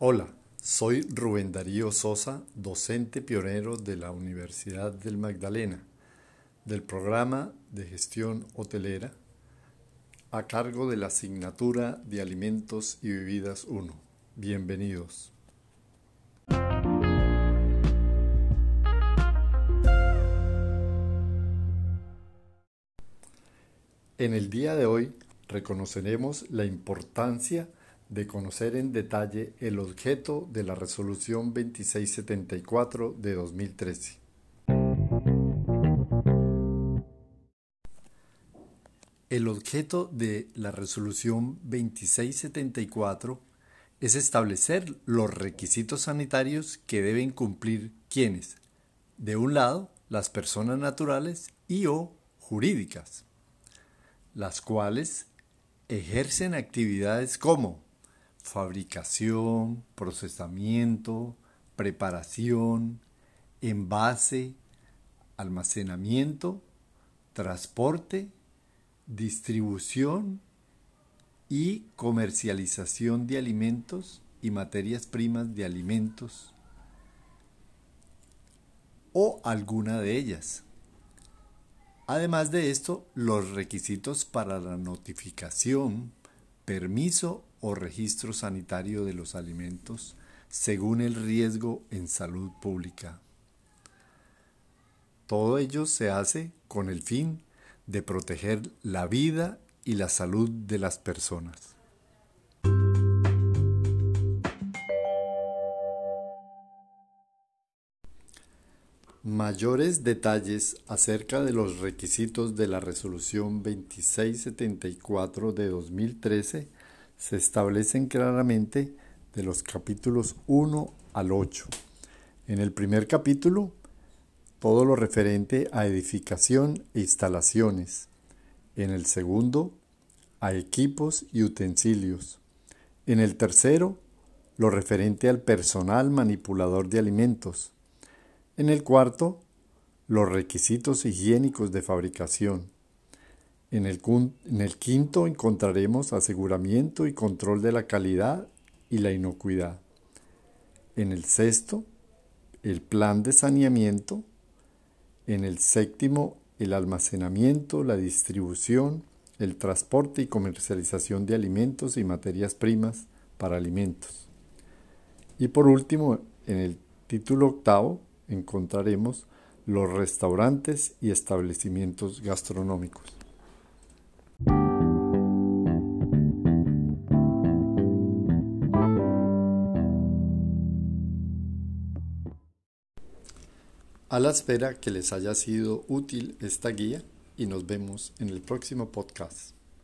Hola, soy Rubén Darío Sosa, docente pionero de la Universidad del Magdalena, del programa de gestión hotelera, a cargo de la asignatura de Alimentos y Bebidas 1. Bienvenidos. En el día de hoy reconoceremos la importancia de conocer en detalle el objeto de la Resolución 2674 de 2013. El objeto de la Resolución 2674 es establecer los requisitos sanitarios que deben cumplir quienes, de un lado, las personas naturales y o jurídicas, las cuales ejercen actividades como fabricación, procesamiento, preparación, envase, almacenamiento, transporte, distribución y comercialización de alimentos y materias primas de alimentos o alguna de ellas. Además de esto, los requisitos para la notificación, permiso o registro sanitario de los alimentos según el riesgo en salud pública. Todo ello se hace con el fin de proteger la vida y la salud de las personas. Mayores detalles acerca de los requisitos de la Resolución 2674 de 2013 se establecen claramente de los capítulos 1 al 8. En el primer capítulo, todo lo referente a edificación e instalaciones. En el segundo, a equipos y utensilios. En el tercero, lo referente al personal manipulador de alimentos. En el cuarto, los requisitos higiénicos de fabricación. En el, quinto encontraremos aseguramiento y control de la calidad y la inocuidad. En el sexto, el plan de saneamiento. En el séptimo, el almacenamiento, la distribución, el transporte y comercialización de alimentos y materias primas para alimentos. Y por último, en el título octavo, encontraremos los restaurantes y establecimientos gastronómicos. A la espera que les haya sido útil esta guía y nos vemos en el próximo podcast.